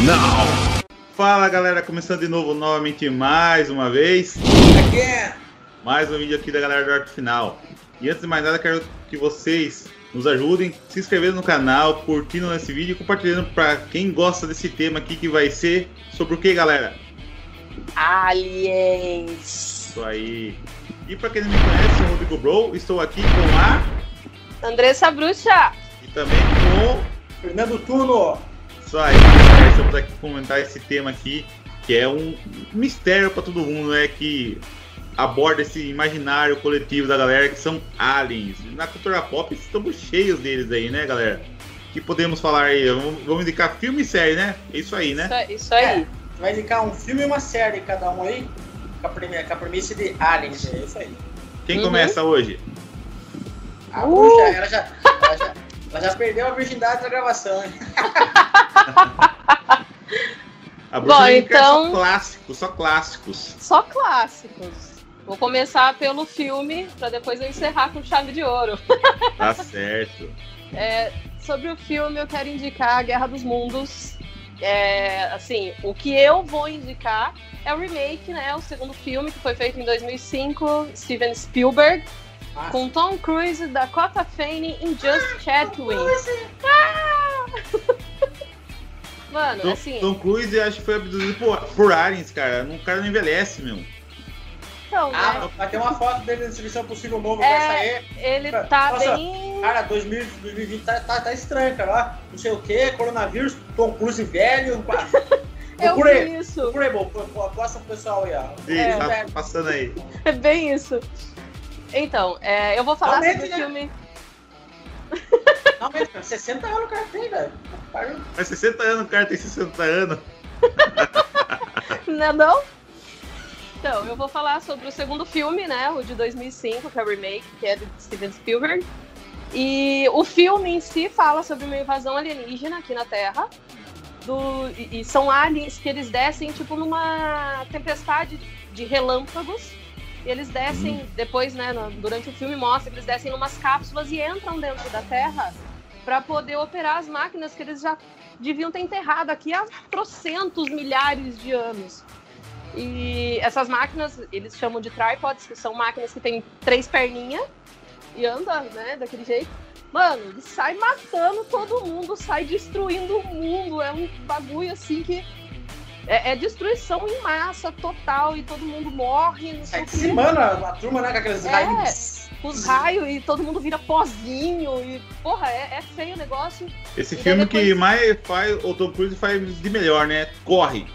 final. Fala galera, começando de novo novamente mais uma vez. Again. Mais um vídeo aqui da galera do Arte Final. E antes de mais nada, quero que vocês nos ajudem se inscrevendo no canal, curtindo esse vídeo e compartilhando para quem gosta desse tema aqui que vai ser sobre o que, galera? Aliens. Isso aí. E para quem não me conhece, eu sou o Rodrigo Bro, estou aqui com a Andressa Bruxa. e também com Fernando Turno. Isso aí, estamos aqui para comentar esse tema aqui, que é um mistério para todo mundo, né? Que aborda esse imaginário coletivo da galera que são aliens. Na cultura pop estamos cheios deles aí, né, galera? que podemos falar aí? Vamos, indicar filme e série, né? É isso aí, né? Isso, isso aí. Vai indicar um filme e uma série cada um aí. Com a, premi- com a premissa de Aliens. É isso aí. Quem Uhum. começa hoje? A Uh! bruxa, ela já, ela, já, ela já perdeu a virgindade da gravação, hein? A bruxa Bom, então- só clássicos, só clássicos. Só clássicos. Vou começar pelo filme, pra depois eu encerrar com chave de ouro. Tá certo. É, sobre o filme, eu quero indicar a Guerra dos Mundos. É, assim, o que eu vou indicar é o remake, né? O segundo filme que foi feito em 2005, Steven Spielberg, Massa. com Tom Cruise, Dakota Fanning e Just Chatwin. Ah! Mano, Tom, assim, Tom Cruise acho que foi abduzido por, por aliens, cara. Um cara não envelhece, meu. então, né? Ah, vai ter uma foto dele na Distribuição Possível Novo, É. vai sair. Ele tá Nossa, bem. Cara, 2000, 2020 tá, tá, tá estranho, cara. Não sei o que, coronavírus, Tom Cruise velho. Eu Procura aí, vi isso. pro pessoal aí, ó. Sim, É. tá passando aí. É bem isso. Então, é, eu vou falar Realmente, sobre o né? Não, mas cara, 60 anos o cara tem, velho. Mas 60 anos, o cara tem 60 anos. Né, não? Então, eu vou falar sobre o segundo filme, né? O de 2005, que é o remake, que é de Steven Spielberg. E o filme em si fala sobre uma invasão alienígena aqui na Terra. Do, e, e são aliens que eles descem, tipo, numa tempestade de relâmpagos. E eles descem, depois, né, no- durante o filme mostra que eles descem numas cápsulas e entram dentro da Terra para poder operar as máquinas que eles já deviam ter enterrado aqui há trocentos milhares de anos. E essas máquinas, eles chamam de tripods, que são máquinas que têm três perninhas e anda, né, daquele jeito. Mano, ele sai matando todo mundo, sai destruindo o mundo. É um bagulho assim que. É, é destruição em massa total e todo mundo morre. Não sei Sai o quê. dizimando a, a turma, né? Com aqueles É. Os raios e todo mundo vira pozinho. E, porra, é, é feio o negócio. Esse E filme que depois- mais faz, o Tom Cruise faz de melhor, né? Corre.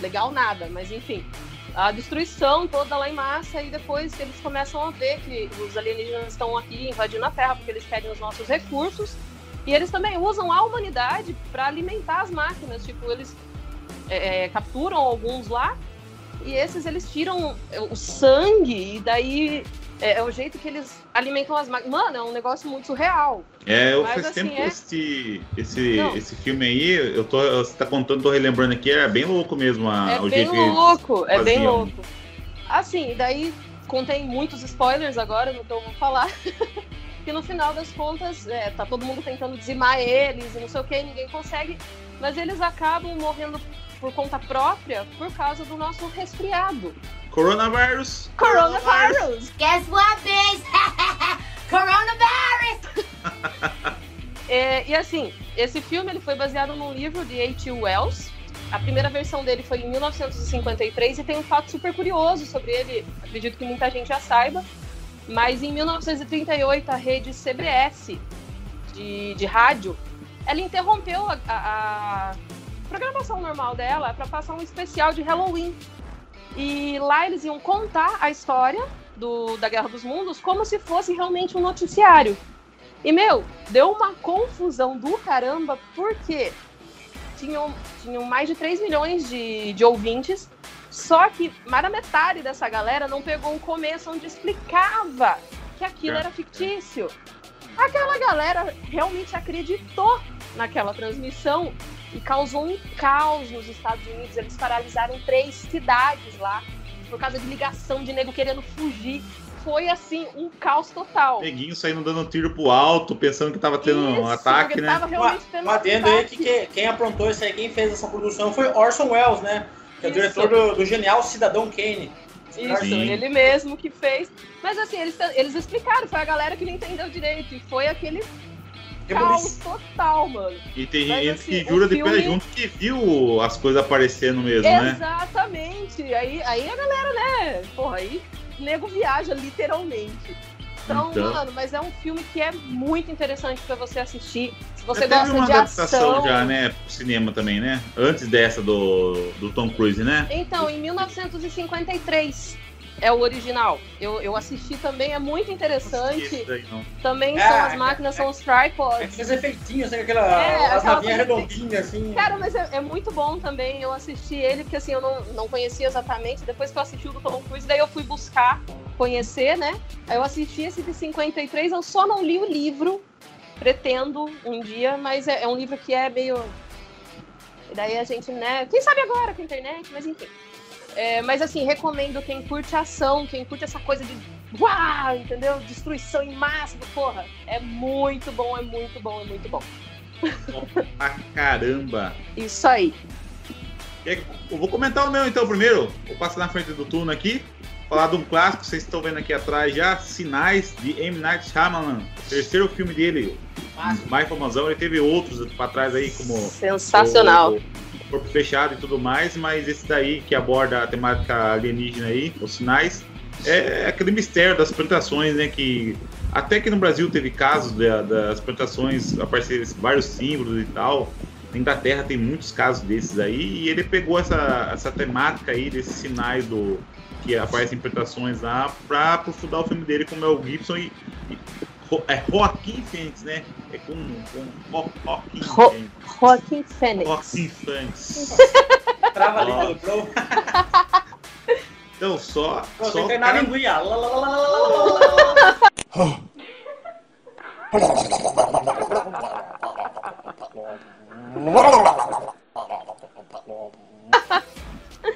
Legal, nada, mas enfim. A destruição toda lá em massa e depois eles começam a ver que os alienígenas estão aqui invadindo a Terra porque eles querem os nossos recursos. E eles também usam a humanidade para alimentar as máquinas. Tipo, eles é, é, capturam alguns lá e esses eles tiram o sangue e daí é, é o jeito que eles alimentam as máquinas. Mano, é um negócio muito surreal. É, eu Mas, faz assim, tempo é- esse, Não. esse filme aí. Eu tô, você tá contando, tô relembrando aqui, era bem louco mesmo a, é o bem jeito que eles- louco, é bem louco. Assim, daí contém muitos spoilers agora no que eu vou falar. que no final das contas, é, tá todo mundo tentando dizimar eles e não sei o que, ninguém consegue. Mas eles acabam morrendo por conta própria por causa do nosso resfriado. Coronavirus! Coronavirus! Guess what, bitch? Coronavirus! É, e assim, esse filme ele foi baseado num livro de H.G. Wells. A primeira versão dele foi em 1953 e tem um fato super curioso sobre ele, acredito que muita gente já saiba. Mas em 1938, a rede CBS de, de rádio ela interrompeu a, a, a programação normal dela para passar um especial de Halloween. E lá eles iam contar a história do, da Guerra dos Mundos como se fosse realmente um noticiário. E, meu, deu uma confusão do caramba, porque tinham, tinham mais de 3 milhões de, de ouvintes, só que mais da metade dessa galera não pegou o começo onde explicava que aquilo era fictício. Aquela galera realmente acreditou naquela transmissão e causou um caos nos Estados Unidos. Eles paralisaram três cidades lá por causa de ligação de nego querendo fugir. Foi assim, um caos total. Neguinho saindo dando tiro pro alto, pensando que tava tendo Isso, um ataque, né? Tava realmente tendo Um um aí ataque. que, que- quem aprontou isso aí, quem fez essa produção foi Orson Welles, né? Que é o diretor do, do genial Cidadão Kane. Isso, Sim. ele mesmo que fez. Mas assim, eles, eles explicaram, foi a galera que não entendeu direito. E foi aquele caos total, mano. E tem Mas, gente assim, que jura de pé filme- junto que viu as coisas aparecendo mesmo, né? Exatamente. Aí, aí a galera, né? Porra, aí o nego viaja literalmente. Então, Então. mano, mas é um filme que é muito interessante pra você assistir. Se você Já teve gosta uma de adaptação ação. já, né, pro cinema também, né? Antes dessa do, do Tom Cruise, né? Então, em 1953 é o original. Eu, eu assisti também, é muito interessante. daí. Também É, são as é, máquinas, são os É tripods. que fez efeitinho, assim, aquela, É, as navinhas redondinhas, assim. Cara, mas é, é muito bom também. Eu assisti ele, porque assim, eu não, não conhecia exatamente. Depois que eu assisti o do Tom Cruise, daí eu fui buscar conhecer, né? Aí eu assisti esse de 53, eu só não li o livro. Pretendo um dia, mas é, é um livro que é meio. E daí a gente, né? Quem sabe agora com a internet, mas enfim. É, mas assim, recomendo quem curte ação, quem curte essa coisa de. Uau, entendeu? Destruição em massa, porra. É muito bom, é muito bom, é muito bom. Ah, caramba! Isso aí. Eu vou comentar o meu então primeiro. Vou passar na frente do turno aqui. Falar de um clássico, vocês estão vendo aqui atrás já, Sinais de M. Night Shyamalan. Terceiro filme dele, mais famosão. Ele teve outros pra trás aí, como Sensacional. o, o Corpo Fechado e tudo mais, mas esse daí que aborda a temática alienígena aí, os sinais, é aquele mistério das plantações, né? Que até que no Brasil teve casos da- das plantações aparecerem vários símbolos e tal. Na Inglaterra tem muitos casos desses aí, e ele pegou essa, essa temática aí desses sinais do que aparecem em plantações lá pra aprofundar o filme dele com o Mel Gibson e, e é Joaquim Fênix, né? É com, com Ro- Joaquim Ro- Fênix. Joaquim Fênix. Joaquim Fênix. Trava a língua do Pro. Então, só. Pô, só tem na linguinha.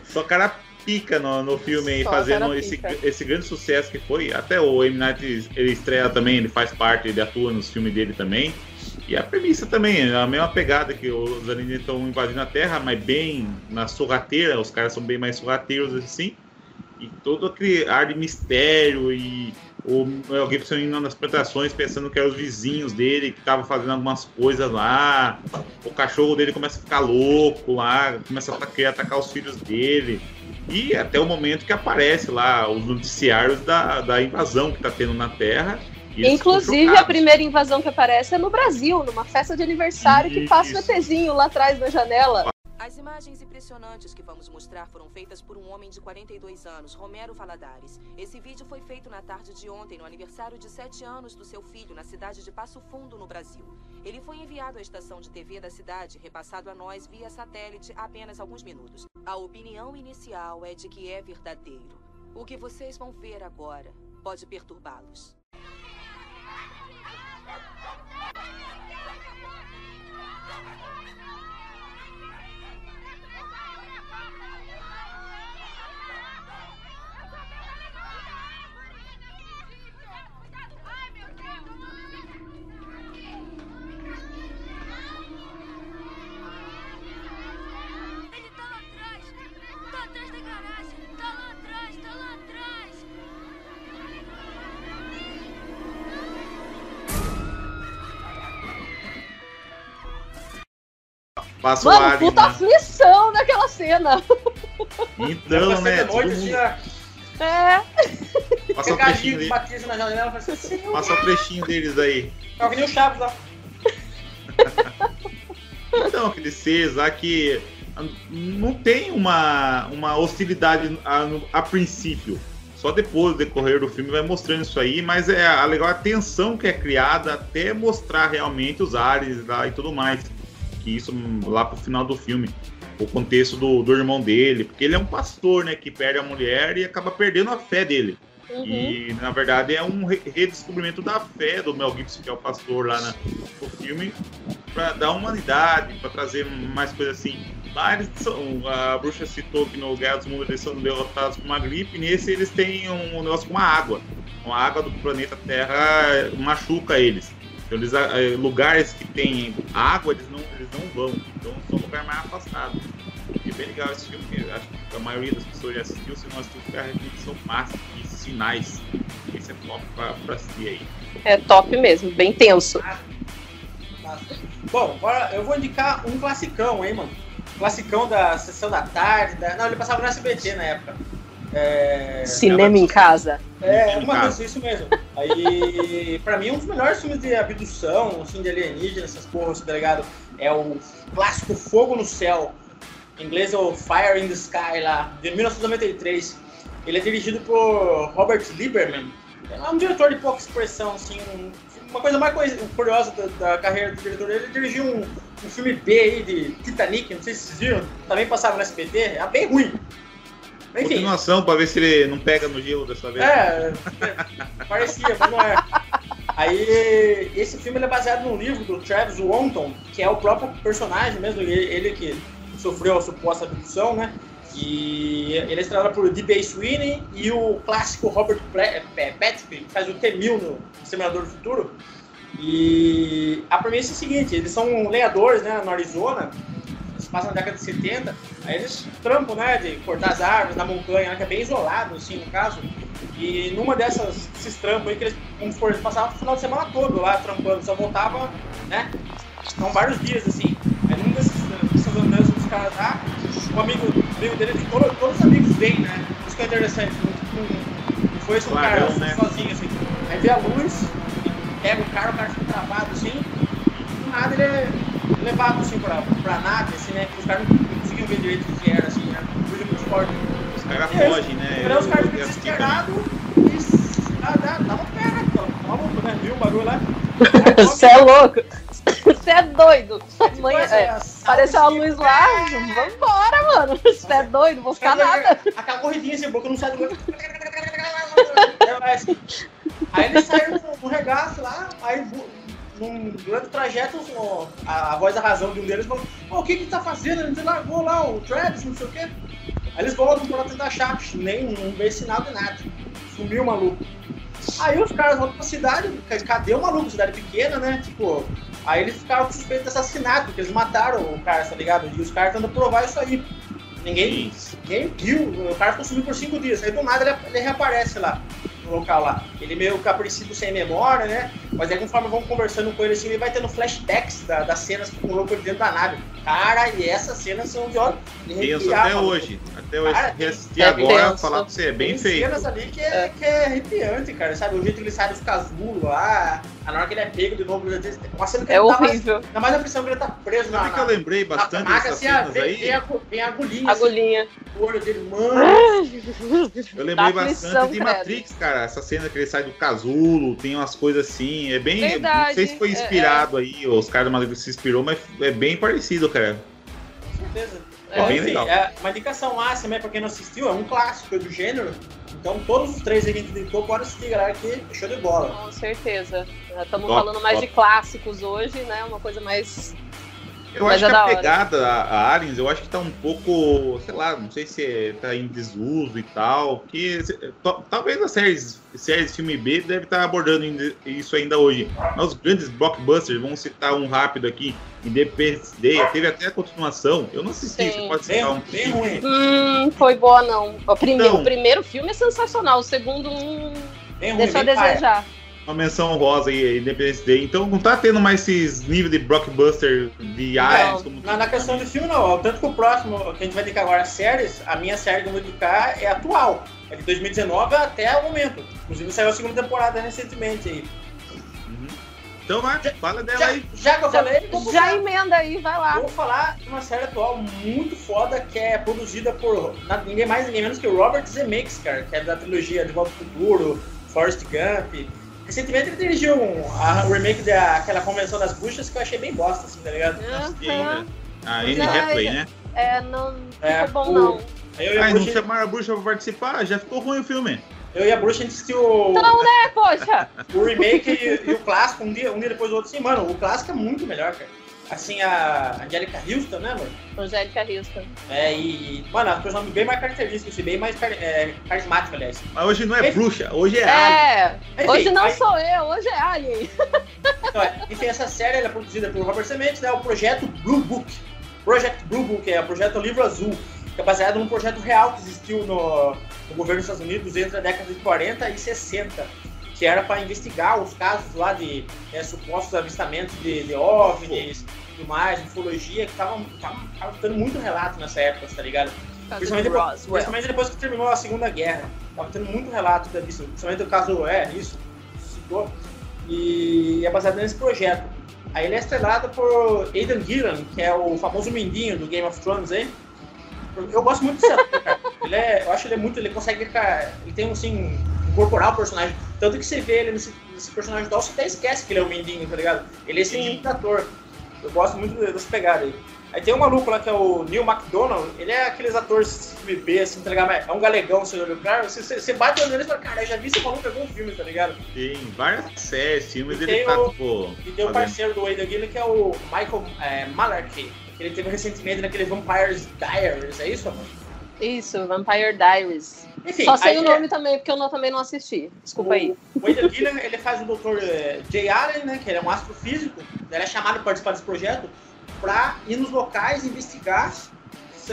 Só cara pica no, no filme Só fazendo esse, esse grande sucesso que foi. Até o M. Night ele estreia também, ele faz parte, ele atua nos filmes dele também. E a premissa também, é a mesma pegada que os alienígenas estão invadindo a Terra, mas bem na sorrateira, os caras são bem mais sorrateiros assim. E todo aquele ar de mistério e o Mel Gibson indo nas plantações pensando que eram os vizinhos dele que estavam fazendo algumas coisas lá. O cachorro dele começa a ficar louco lá, começa a querer atacar os filhos dele. E até o momento que aparece lá os noticiários da, da invasão que está tendo na Terra. Inclusive, a primeira invasão que aparece é no Brasil, numa festa de aniversário que passa o. ETzinho lá atrás na janela. As imagens impressionantes que vamos mostrar foram feitas por um homem de 42 anos, Romero Valadares. Esse vídeo foi feito na tarde de ontem, no aniversário de 7 anos do seu filho, na cidade de Passo Fundo, no Brasil. Ele foi enviado à estação de TV da cidade, repassado a nós via satélite há apenas alguns minutos. A opinião inicial é de que é verdadeiro. O que vocês vão ver agora pode perturbá-los. Passa o Mano, alien, puta né? aflição naquela cena. Então, né? Todo mundo ó. É. passa o Aquele trechinho gatinho que dele. batia assim na janela, faz assim, Passa o trechinho deles aí. Tava que nem o Chaves lá. então, aqueles seres lá que não tem uma, uma hostilidade a, a princípio. Só depois do decorrer do filme vai mostrando isso aí, mas é a legal a tensão que é criada até mostrar realmente os ares lá e tudo mais. Que isso lá pro final do filme. O contexto do, do irmão dele, porque ele é um pastor, né, que perde a mulher e acaba perdendo a fé dele. Uhum. E na verdade é um redescobrimento da fé do Mel Gibson, que é o pastor lá na, no filme, para dar humanidade, para trazer mais coisas assim. Lá eles são, a bruxa citou que no Guerra dos Mundos eles são derrotados por uma gripe, nesse eles têm um negócio com a água. A água do planeta Terra machuca eles. Então, eles, eh, lugares que tem água, eles não, eles não vão. Então são lugares mais afastados. E é bem legal esse filme, acho que a maioria das pessoas já assistiu, se não assistiu, fica a repetição máxima e sinais. Esse é top pra, pra assistir aí. É top mesmo, bem tenso. Bom, agora eu vou indicar um classicão, hein, mano? Classicão da sessão da tarde. Da... Não, ele passava no SBT na época. É... Cinema em casa. É, uma coisa, isso mesmo. Aí, pra mim, um dos melhores filmes de abdução, assim, de alienígena, essas porras, tá ligado? É o clássico Fogo no Céu. Em inglês é o Fire in the Sky, lá, de 1993. Ele é dirigido por Robert Lieberman. É um diretor de pouca expressão, assim, um uma coisa mais curiosa da, da, carreira do diretor, ele dirigiu um, um, filme B aí de Titanic, não sei se vocês viram, também passava no SBT, é bem ruim. Enfim. Continuação, pra ver se ele não pega no gelo dessa vez. É, parecia, mas não é. Aí, esse filme é baseado num livro do Travis Wanton, que é o próprio personagem mesmo, ele que sofreu a suposta abdução, né? E ele é estrelado por D.B. Sweeney e o clássico Robert Patrick, que faz o T-1000 no Exterminador do Futuro. E a premissa é a seguinte, eles são lenhadores, né, no Arizona, eles passam na década de 70, aí eles trampam, né, de cortar as árvores na montanha, né, que é bem isolado, assim, no caso. E numa dessas, desses trampos aí, que eles, eles passavam o final de semana todo lá trampando, só voltava, né, são vários dias, assim. Aí num desses, dessas andanças dos caras lá, um amigo, amigo dele, todos, todos os amigos vêm, né? Isso que é interessante. Não, não foi esse um cara né? sozinho, assim. Aí vê a luz, pega o cara, o cara fica travado, assim, do nada ele é levado, assim, pra, pra nave, assim, né? Os caras não, conseguiam ver direito o que era, assim, né? Coisa muito forte. Os caras fogem, né? Então, os caras ficam desesperados e dá, dá, dá uma perna, então. Maluco, né? Viu o bagulho lá? Você é louco! Você é doido. Amanhã, é, apareceu a luz lá, vambora, mano. Você é doido, vou ficar nada. Aquela corridinha assim, boca não sai do. Aí eles saíram no regaço lá, aí num, durante o trajeto, a, a, voz da razão de um deles falou: oh, o que que tá fazendo? Ele largou lá o Travis, não sei o quê. Aí eles voltam pra tentar achar, nem não vê sinal de nada. Sumiu o maluco. Aí os caras voltam pra cidade, cadê o maluco? Cidade pequena, né? Tipo, aí eles ficaram suspeitos de assassinato, porque eles mataram o cara, tá ligado? E os caras tentam provar isso aí. Ninguém, ninguém viu, o cara ficou sumido por cinco dias. Aí do nada ele, ele reaparece lá local lá. Ele meio capricido sem memória, né? Mas aí conforme vão conversando com ele assim, ele vai tendo flashbacks da, das cenas que rolou por dentro da nave. Cara, e essas cenas são de. Tenso até mano. hoje. Até hoje. Cara, Reassistir agora, tenso. falar pra você, é bem tem feito. cenas ali que é, é. que é arrepiante, cara. Sabe? O jeito que ele sai dos casulos lá, na hora que ele é pego de novo, uma cena que é ele horrível. Tá mais, dá mais a impressão que ele tá preso na. Sabe que eu lembrei bastante dessas assim, cenas vem, aí? Vem a, vem a agulhinha. Agulhinha. Assim, o olho dele, mano. Eu lembrei bastante de Matrix, cara. Essa cena que ele sai do casulo, tem umas coisas assim. É bem. Verdade. Não sei se foi inspirado é, é. aí, os caras do Matrix se inspirou, mas é bem parecido, cara. Com certeza. É, é bem enfim, legal. É uma indicação máxima, é pra quem não assistiu, é um clássico do gênero. Então todos os três aí que a gente indicou, pode assistir, galera, que show de bola. Com certeza. Estamos falando mais top. de clássicos hoje, né? Uma coisa mais eu acho é que a pegada, a, a Aliens, eu acho que tá um pouco, sei lá, não sei se é, tá em desuso e tal, que talvez as séries, séries filme B deve estar tá abordando isso ainda hoje. Mas os grandes blockbusters, vamos citar um rápido aqui, Independence Day, teve até a continuação, eu não assisti, Sim. você pode citar um bem ruim. Hum, foi boa não. O primeiro, então, o primeiro filme é sensacional, o segundo hum, deixa a desejar uma menção rosa aí, Independence Day. Então não tá tendo mais esses níveis de blockbuster de aliens. Como... Na, na questão de filme, não. Tanto que o próximo, que a gente vai indicar agora, séries, a minha série que eu vou é atual. É de 2019 até o momento. Inclusive saiu a segunda temporada recentemente aí. Uhum. Então vai, fala dela Já, aí. já que eu falei, vou Já puxar. emenda aí, vai lá. Vou falar de uma série atual muito foda que é produzida por ninguém mais, ninguém menos que o Robert Zemeckis, cara, que é da trilogia De Volta ao Futuro, Forrest Gump. Recentemente ele dirigiu um, a, o remake daquela Convenção das Buchas que eu achei bem bosta, assim, tá ligado? Assisti Aham. ainda. A Anne Não, Hathaway, é- né? É, não É, ficou bom, o- não. Aí eu a Ai, não Bruxa, chamaram a bruxa pra participar, já ficou ruim o filme. eu e a Bruxa a gente assistiu Então, né, poxa? o remake e, e o clássico um dia, um dia depois do outro. Sim, mano, o clássico é muito melhor, cara. Assim, a Angélica Houston, né, mano? Angélica Houston. É, e, mano, a personagem bem mais característica, assim, bem mais car- é, carismática, aliás. Mas hoje não é Enfim. bruxa, hoje é alien. É, Enfim, hoje não aí- sou eu, hoje é Alien. Então, é, enfim, essa série ela é produzida pelo Robert Zemeckis, né? O projeto Blue Book. Project Blue Book é o projeto Livro Azul, que é baseado num projeto real que existiu no, no governo dos Estados Unidos entre a década de 40 e 60, que era para investigar os casos lá de é, supostos avistamentos de, de OVNIs, tudo mais, ufologia, que estavam dando muito relato nessa época, tá ligado? Principalmente depois, principalmente depois que terminou a Segunda Guerra. Tava tendo muito relato disso, principalmente o caso é isso, citou. E é baseado nesse projeto. Aí ele é estrelado por Aidan Gillan, que é o famoso Mindinho do Game of Thrones aí. Eu gosto muito desse ator, cara. Ele é, eu acho que ele é muito, ele consegue, cara, ele tem um assim, incorporar o personagem. Tanto que você vê ele nesse, nesse personagem tal, você até esquece que ele é o Mindinho, tá ligado? Ele é esse Sim. tipo de ator. Eu gosto muito dessa pegada aí. Aí tem um maluco lá que é o Neil McDonald, ele é aqueles atores bebê, assim, tá ligado? É um galegão, você olha o cara, você, você, você bate o olho nele e fala, cara, eu já vi esse maluco em algum filme, tá ligado? Tem várias séries, filmes, E ele tá, tipo. E tem o parceiro do Aidan Gillen, que é o Michael é, Malarkey, que ele teve recentemente naquele Vampires Diaries, é isso, amor? Isso, Vampire Diaries. Enfim, Só sei o é- nome também, porque eu não, também não assisti. Desculpa aí. O Aidan Gillen, ele faz o Dr. eh, Jay Allen, né, que ele é um astrofísico, ele é chamado para participar desse projeto para ir nos locais investigar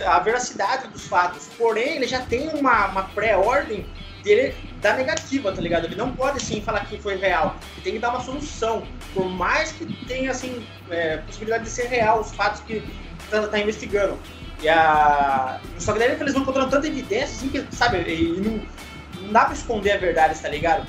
a veracidade dos fatos. Porém, ele já tem uma, uma pré-ordem dele da negativa, tá ligado? Ele não pode, assim, falar que foi real. Ele tem que dar uma solução. Por mais que tenha, assim, é, possibilidade de ser real os fatos que tá, tá investigando. E a... Só que daí eles vão encontrando tanta evidência, assim, que, sabe, e não, não dá pra esconder a verdade, tá ligado?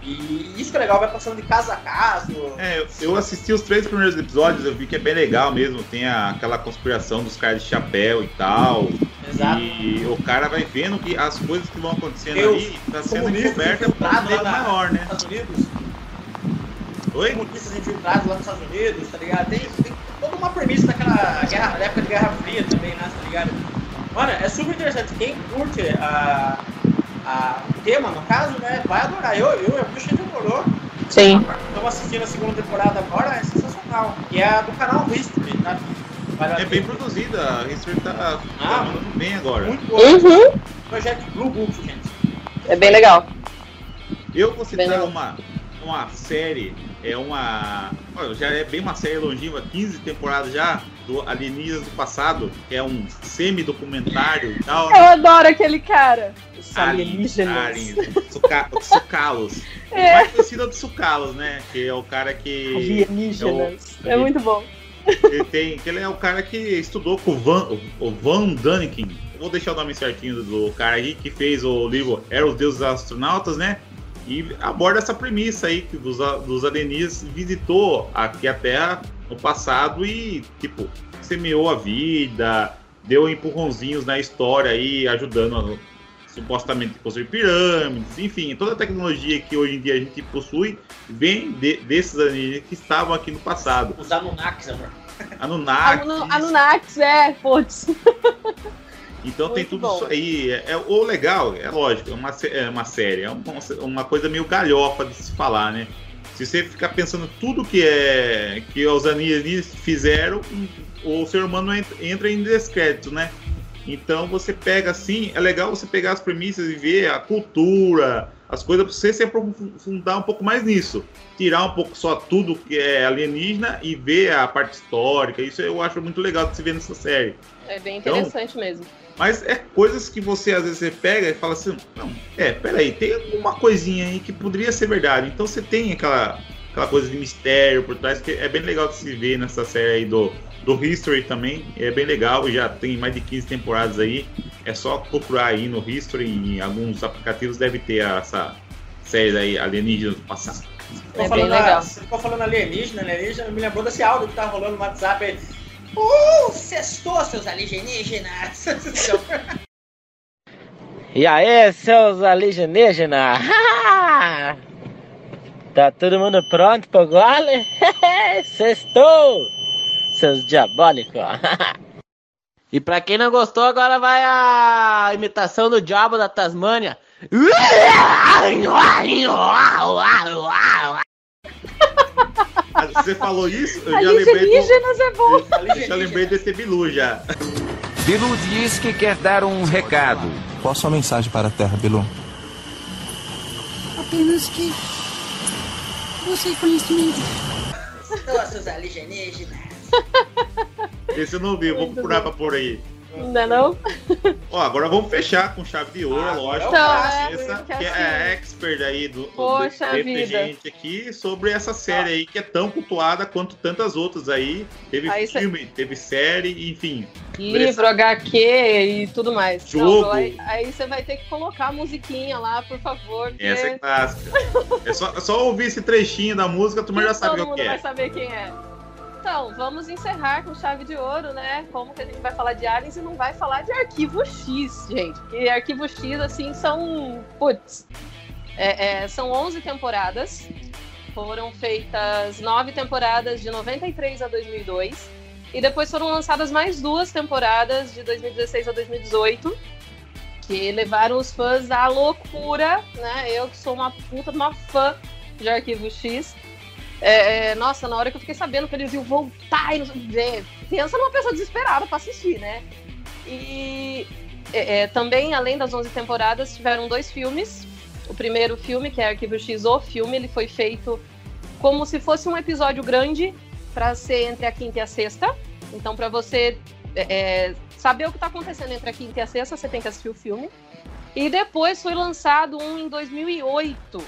E isso que é legal, vai passando de caso a caso. É, eu- assisti os três primeiros episódios, eu vi que é bem legal mesmo. Tem a- aquela conspiração dos caras de chapéu e tal. Exato. E o cara vai vendo que as coisas que vão acontecendo os ali tá sendo encoberta por um na- maior, né? Estados Unidos, Oi? comunistas infiltrados lá nos Estados Unidos, tá ligado? Tem, tem uma premissa daquela guerra, da época de Guerra Fria também, né, tá ligado? Mano, é super interessante. Quem curte a, a, o tema, no caso, né, vai adorar. Eu, eu, eu puxei demorou. Sim. Estamos assistindo a segunda temporada agora, é sensacional. E é do canal History, tá? Vale a É bem produzida, a History tá, tá Ah. mandando bem agora. Muito bom. Uhum. Projeto Blue Book, gente. É bem legal. Eu vou citar Bem legal. Uma, série, é uma. Já é bem uma série longínqua, 15 temporadas já, do Alienígenas do Passado, que é um semi-documentário e tal. Eu adoro aquele cara. Alienígenas. aliens, Suca- Sucalos. O É. mais conhecido é do Sucalos, né? Que é o cara que. Alienígenas. É o- É muito bom. Ele, tem, ele é o cara que estudou com o Van, o Van Daniken. Vou deixar o nome certinho do cara aí que fez o livro Era os Deuses Astronautas, né? E aborda essa premissa aí que dos, dos alienígenas visitou aqui a Terra no passado e, tipo, semeou a vida, deu empurrãozinhos na história aí, ajudando a, supostamente construir pirâmides, enfim, toda a tecnologia que hoje em dia a gente possui vem de- desses alienígenas que estavam aqui no passado. Os Anunnakis, amor. Anunnaki. Anu- Anunnakis, é, putz. Então tem Muito tudo bom. isso aí. É, é- o legal, é lógico, é uma, é uma série, é uma, uma coisa meio galhofa de se falar, né? Se você ficar pensando tudo que é que os alienígenas fizeram, o ser humano entra, em descrédito, né? Então você pega assim, é legal você pegar as premissas e ver a cultura, as coisas pra você se aprofundar um pouco mais nisso. Tirar um pouco só tudo que é alienígena e ver a parte histórica. Isso eu acho muito legal de se ver nessa série. É bem Então- interessante mesmo. Mas é coisas que você às vezes você pega e fala assim, não, é, peraí, tem alguma coisinha aí que poderia ser verdade. Então você tem aquela, aquela coisa de mistério por trás que é bem legal de se ver nessa série aí do, do History também. É bem legal, já tem mais de 15 temporadas aí. É só procurar aí no History, em alguns aplicativos deve ter essa série aí, Alienígenas do Passado. É bem legal. Você ficou falando alienígena, alienígena, me lembrou desse áudio que tá rolando no WhatsApp aí. Uh, sextou, seus alienígenas! E aí, seus alienígenas? tá todo mundo pronto pro gole? Sextou! Seus diabólicos! e pra quem não gostou, agora vai a imitação do diabo da Tasmânia. Ah, Você falou isso? Eu já lembrei do. Alienígenas é bom. Eu já lembrei desse Bilu já. Bilu diz que quer dar um recado. Qual a sua mensagem para a Terra, Bilu? Apenas que. Você conhecimento. Sextou, seus alienígenas! Esse eu não vi, eu vou procurar pra pôr aí. Não é não? Ó, agora vamos fechar com chave de ouro, Ah, é lógico. então, é, Essa porque que é assim- a expert aí do, do Poxa vida. gente aqui sobre essa série aí que é tão cultuada quanto tantas outras aí. Teve Aí cê- filme, teve série, enfim. Livro, HQ e tudo mais. Jogo. Não, aí, você vai ter que colocar a musiquinha lá, por favor. porque Essa é clássica. é, só, é só ouvir esse trechinho da música, tu já sabe todo o mundo que vai é. saber quem é. Então, vamos encerrar com chave de ouro, né? Como que a gente vai falar de aliens e não vai falar de arquivo X, gente. Porque arquivo X, assim, são. Putz. É, é, são 11 temporadas. Foram feitas nove temporadas de 93 a 2002. E depois foram lançadas mais duas temporadas de 2016 a 2018. Que levaram os fãs à loucura, né? Eu que sou uma puta uma fã de arquivo X. É, é, nossa, na hora que eu fiquei sabendo que eles iam voltar e não sei pensa numa pessoa desesperada pra assistir, né? E é, é, também, além das 11 temporadas, tiveram dois filmes. O primeiro filme, que é Arquivo X, o filme, ele foi feito como se fosse um episódio grande para ser entre a quinta e a sexta. Então, para você é, é, saber o que tá acontecendo entre a quinta e a sexta, você tem que assistir o filme. E depois foi lançado um em 2008.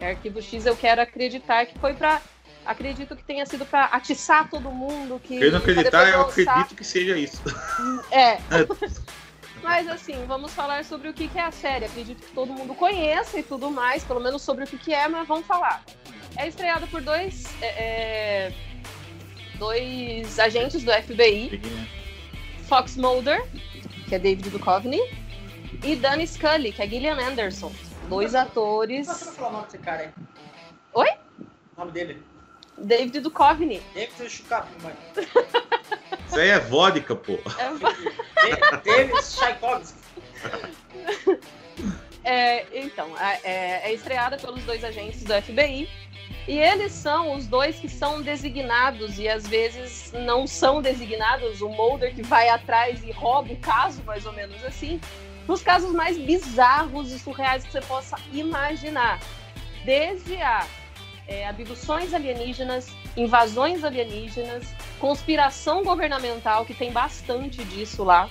É Arquivo X, eu quero acreditar que foi para Acredito que tenha sido para atiçar todo mundo. Que Eu não acreditar, eu acredito que seja isso. É. Mas assim, vamos falar sobre o que é a série. Acredito que todo mundo conheça e tudo mais, pelo menos sobre o que que é, mas vamos falar. É estreada por dois, é, é, dois agentes do FBI, Fox Mulder, que é David Duchovny, e Danny Scully, que é Gillian Anderson. Dois atores. Você vai falar o nome desse cara aí? Oi? O nome dele? David Duchovny. David Chucapi, mãe. Isso aí é vodka, pô. É, David Tchaikovsky. É, então, é, é- é estreada pelos dois agentes do FBI. E eles são os dois que são designados e às vezes não são designados. O Mulder que vai atrás e rouba o caso, mais ou menos assim, nos casos mais bizarros e surreais que você possa imaginar. Desde a é, abduções alienígenas, invasões alienígenas, conspiração governamental, que tem bastante disso lá,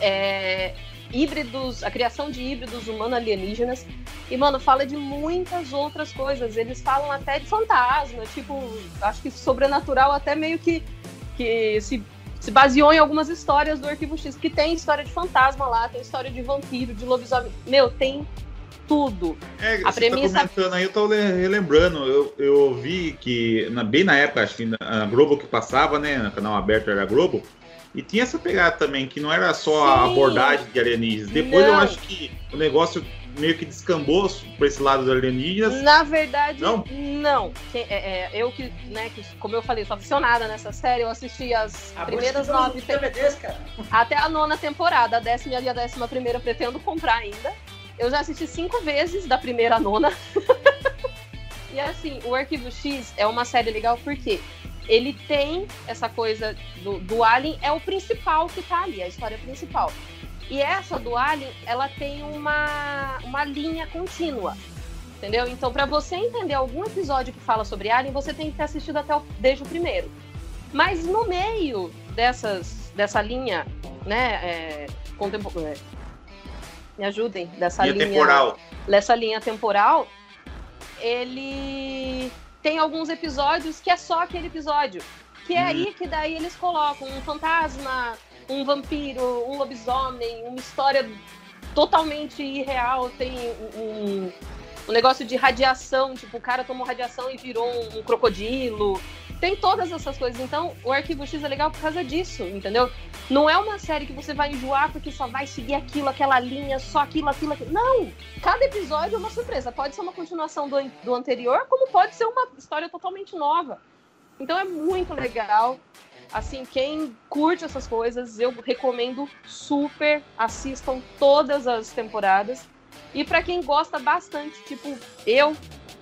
é, híbridos, a criação de híbridos humano-alienígenas. E, mano, fala de muitas outras coisas. Eles falam até de fantasma, tipo, acho que sobrenatural até meio que, que se, se baseou em algumas histórias do Arquivo X, que tem história de fantasma lá, tem história de vampiro, de lobisomem. Meu, tem tudo. É, A você premissa- tá comentando aí, eu tô le- relembrando. Eu, eu vi que, na- bem na época, acho que na Globo que passava, né? No canal aberto era a Globo. E tinha essa pegada também, que não era só a Sim. abordagem de alienígenas. Depois eu Não. acho que o negócio meio que descambou pra esse lado dos alienígenas. Na verdade, Não? não. É, é, eu que, né, que, como eu falei, sou aficionada nessa série, eu assisti as A primeiras nove cara. até a nona temporada. A décima e a décima primeira eu pretendo comprar ainda. Eu já assisti cinco vezes da primeira à nona. e assim, o Arquivo X é uma série legal porque ele tem essa coisa do, do Alien, é o principal que tá ali, a história principal. E essa do Alien, ela tem uma, uma linha contínua. Entendeu? Então, para você entender algum episódio que fala sobre Alien, você tem que ter assistido até o, desde o primeiro. Mas no meio dessas, dessa linha, né, é, é, me ajudem, dessa Linha linha, temporal. dessa linha temporal, ele tem alguns episódios que é só aquele episódio. Que é Hum. aí que daí eles colocam um fantasma, um vampiro, um lobisomem, uma história totalmente irreal. Tem um, o negócio de radiação, tipo, o cara tomou radiação e virou um, um crocodilo. Tem todas essas coisas. Então, o Arquivo X é legal por causa disso, entendeu? Não é uma série que você vai enjoar porque só vai seguir aquilo, aquela linha, só aquilo, aquilo, aquilo. Não! Cada episódio é uma surpresa. Pode ser uma continuação do, do anterior, como pode ser uma história totalmente nova. Então é muito legal. Assim, quem curte essas coisas, eu recomendo super. Assistam todas as temporadas. E para quem gosta bastante, tipo eu,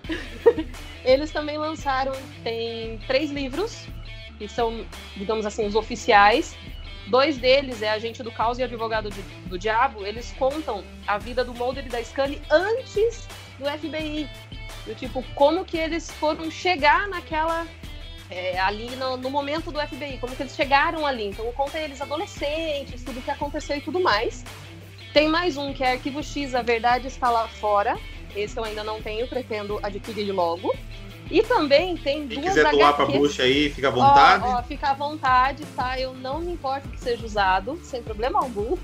eles também lançaram, tem três livros, que são, digamos assim, os oficiais. Dois deles é Agente do Caos e Advogado de, do Diabo. Eles contam a vida do Mulder e da Scully antes do FBI. Do tipo, como que eles foram chegar naquela é, ali no, no, momento do FBI, como que eles chegaram ali. Então conta eles adolescentes, tudo que aconteceu e tudo mais. Tem mais um que é Arquivo X, A Verdade Está Lá Fora. Esse eu ainda não tenho, pretendo adquirir logo. E também tem Quem duas quiser doar HQs. pra bucha aí, fica à vontade. Ó, ó, fica à vontade, tá? Eu não me importo que seja usado, sem problema algum.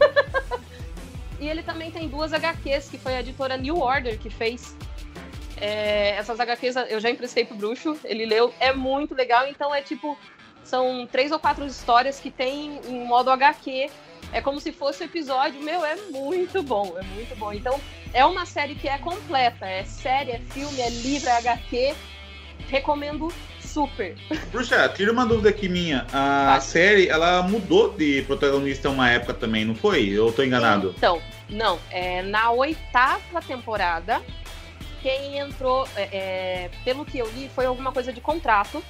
e ele também tem duas HQs, que foi a editora New Order que fez. É, essas HQs eu já emprestei pro Bruxo, ele leu, é muito legal, então é tipo, são três ou quatro histórias que tem em modo HQ. É como se fosse o episódio, meu, é muito bom, é muito bom. Então, é uma série que é completa, é série, é filme, é livro, é HQ. Recomendo super. Bruxa, tira uma dúvida aqui minha. A Vai. série, ela mudou de protagonista uma época também, não foi? Eu tô enganado. Então, não, é, na oitava temporada, quem entrou, é, é, pelo que eu li, foi alguma coisa de contrato.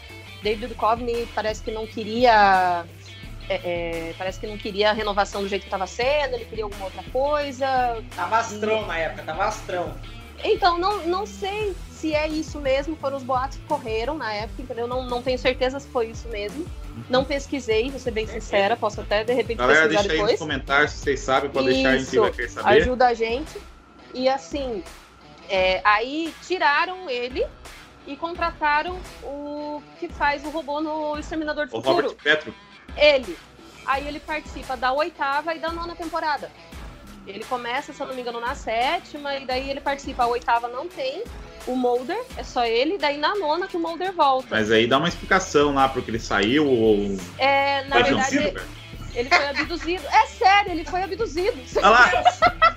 David Duchovny parece que não queria. é, é, parece que não queria a renovação do jeito que estava sendo, ele queria alguma outra coisa. Tava astrão na época, tava astrão. Então, não, não sei se é isso mesmo, foram os boatos que correram na época, entendeu? Não, não tenho certeza se foi isso mesmo. Não pesquisei, vou ser bem sincera, posso até de repente Galera, pesquisar deixa aí nos depois. comentários se vocês sabem, pode deixar, a gente Isso, vai querer saber. ajuda a gente. E assim, é, aí tiraram ele e contrataram o que faz o robô no Exterminador do O Futuro. Robert Petro. Ele. Aí ele participa da oitava e da nona temporada. Ele começa, se eu não me engano, na sétima, e daí ele participa. A oitava não tem o Mulder, é só ele, daí na nona que o Mulder volta. Mas aí dá uma explicação lá porque ele saiu ou. É, na Faz verdade, cara? ele foi abduzido. É sério, ele foi abduzido. Olha lá!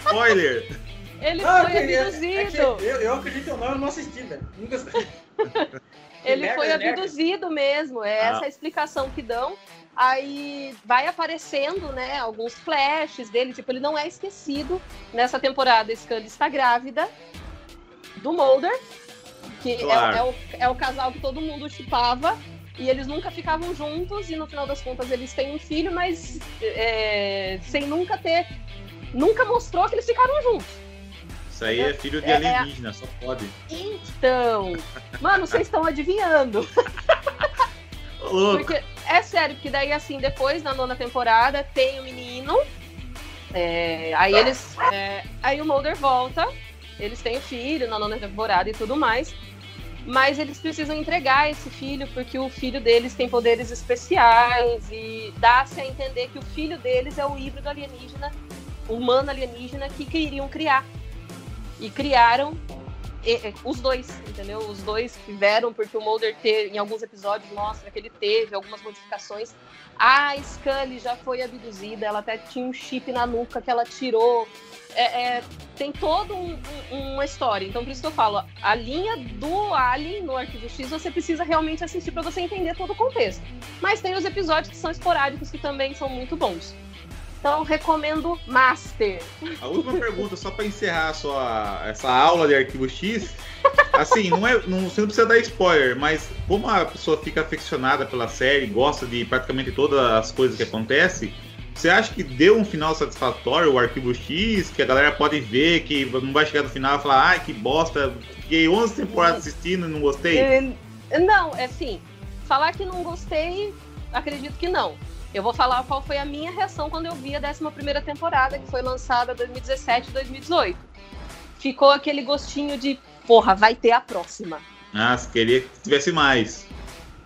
Spoiler! Ele Ah, foi é- é abduzido. que eu, eu acredito ou não, eu não assisti, velho. Nunca assisti. Ele merda, foi é abduzido mesmo, é Ah. essa a explicação que dão. Aí vai aparecendo, né, alguns flashes dele, tipo, ele não é esquecido. Nessa temporada, a Scully está grávida do Mulder, que é- Claro. é, o, é o casal que todo mundo chipava, e eles nunca ficavam juntos, e no final das contas eles têm um filho, mas é, sem nunca ter. Nunca mostrou que eles ficaram juntos. Isso aí é filho de É- é- alienígena, só pode. Então, mano, vocês estão adivinhando. Porque, é sério, porque daí, assim, depois, na nona temporada, tem o menino. é, aí eles. é, aí o Mulder volta. Eles têm o filho na nona temporada e tudo mais. Mas eles precisam entregar esse filho, porque o filho deles tem poderes especiais. E dá-se a entender que o filho deles é o híbrido alienígena, humano alienígena, que queriam criar. E criaram os dois, entendeu? Os dois tiveram, porque o Mulder teve, em alguns episódios mostra que ele teve algumas modificações. A Scully já foi abduzida, ela até tinha um chip na nuca que ela tirou. É, é, tem toda um, um- uma história. Então, por isso que eu falo, a linha do Alien no Arquivo X você precisa realmente assistir para você entender todo o contexto. Mas tem os episódios que são esporádicos que também são muito bons. Então, recomendo Master. A última pergunta, só pra encerrar a sua, essa aula de arquivo X. Assim, não é, não, você não precisa dar spoiler, mas como a pessoa fica aficionada pela série, gosta de praticamente todas as coisas que acontecem, você acha que deu um final satisfatório o arquivo X, que a galera pode ver, que não vai chegar no final e falar, ai que bosta, fiquei 11 temporadas assistindo e não gostei? É, Não, é assim, falar que não gostei, acredito que não. Eu vou falar qual foi a minha reação quando eu vi a 11ª temporada, que foi lançada em 2017 e 2018. Ficou aquele gostinho de, porra, vai ter a próxima. Ah, você queria que tivesse mais.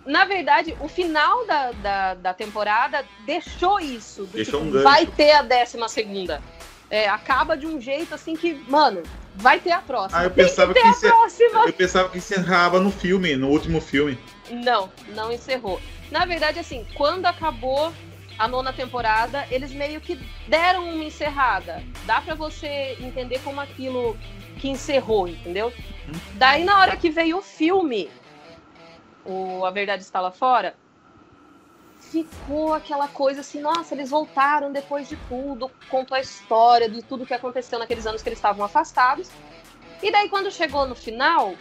Na verdade, o final da, da, da temporada deixou isso. Deixou tipo, um gancho. Vai ter a 12ª. É, acaba de um jeito assim que, mano, Vai ter a próxima. Ah, eu Tem pensava que próxima. Eu pensava que encerrava no filme, no último filme. Não, não encerrou. Na verdade, assim, quando acabou a nona temporada, eles meio que deram uma encerrada. Dá pra você entender como aquilo que encerrou, entendeu? Daí, na hora que veio o filme, o A Verdade Está Lá Fora, ficou aquela coisa assim, nossa, eles voltaram depois de tudo, contou a história de tudo que aconteceu naqueles anos que eles estavam afastados. E daí, quando chegou no final,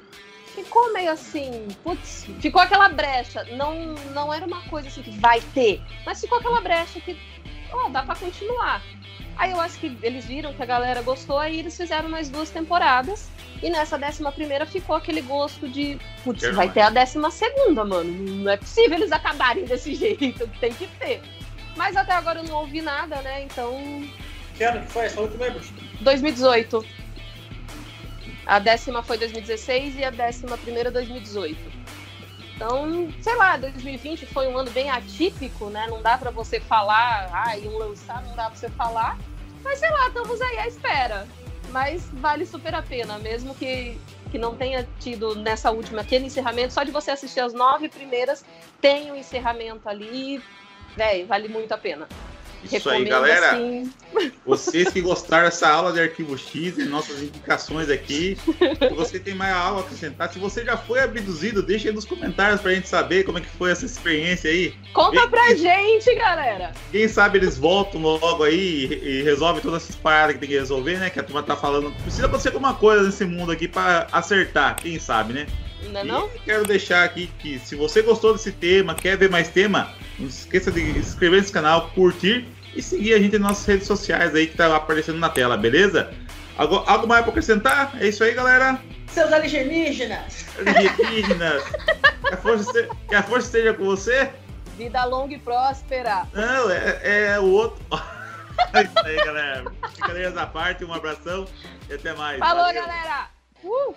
ficou meio assim, putz, ficou aquela brecha. Não, não era uma coisa assim que vai ter, mas ficou aquela brecha que, ó, dá pra continuar. Aí eu acho que eles viram que a galera gostou, aí eles fizeram mais duas temporadas. E nessa décima primeira ficou aquele gosto de, putz, vai mais. ter a décima segunda, mano. Não é possível eles acabarem desse jeito, tem que ter. Mas até agora eu não ouvi nada, né? Então, Que ano que foi essa última aí, Bruce? 2018. A décima foi 2016 e a décima primeira 2018. Então, sei lá, 2020 foi um ano bem atípico, né? Não dá pra você falar, ah, iam lançar, não dá pra você falar. Mas sei lá, estamos aí à espera. Mas vale super a pena, mesmo que, que não tenha tido nessa última aquele encerramento, só de você assistir as nove primeiras, tem um encerramento ali, véi, vale muito a pena. Isso aí, Recomendo, galera. assim, Vocês que gostaram dessa aula de arquivo X e nossas indicações aqui, se você tem mais aula a acrescentar, se você já foi abduzido, deixa aí nos comentários pra gente saber como é que foi essa experiência aí. Conta Vem- pra gente, galera! Quem sabe eles voltam logo aí e, e resolvem todas essas paradas que tem que resolver, né? Que a turma tá falando. Precisa acontecer alguma coisa nesse mundo aqui pra acertar, quem sabe, né? Não é não? E quero deixar aqui que se você gostou desse tema, quer ver mais tema, não esqueça de se inscrever nesse canal, curtir e seguir a gente nas nossas redes sociais aí que tá aparecendo na tela, beleza? Algo, algo mais pra acrescentar? É isso aí, galera. Seus alienígenas! Alienígenas. que, a força, que a força esteja com você? Vida longa e próspera. Não, é, é o outro. é isso aí, galera. Brincadeiras à parte, um abração e até mais. Falou, Valeu. galera! Uh!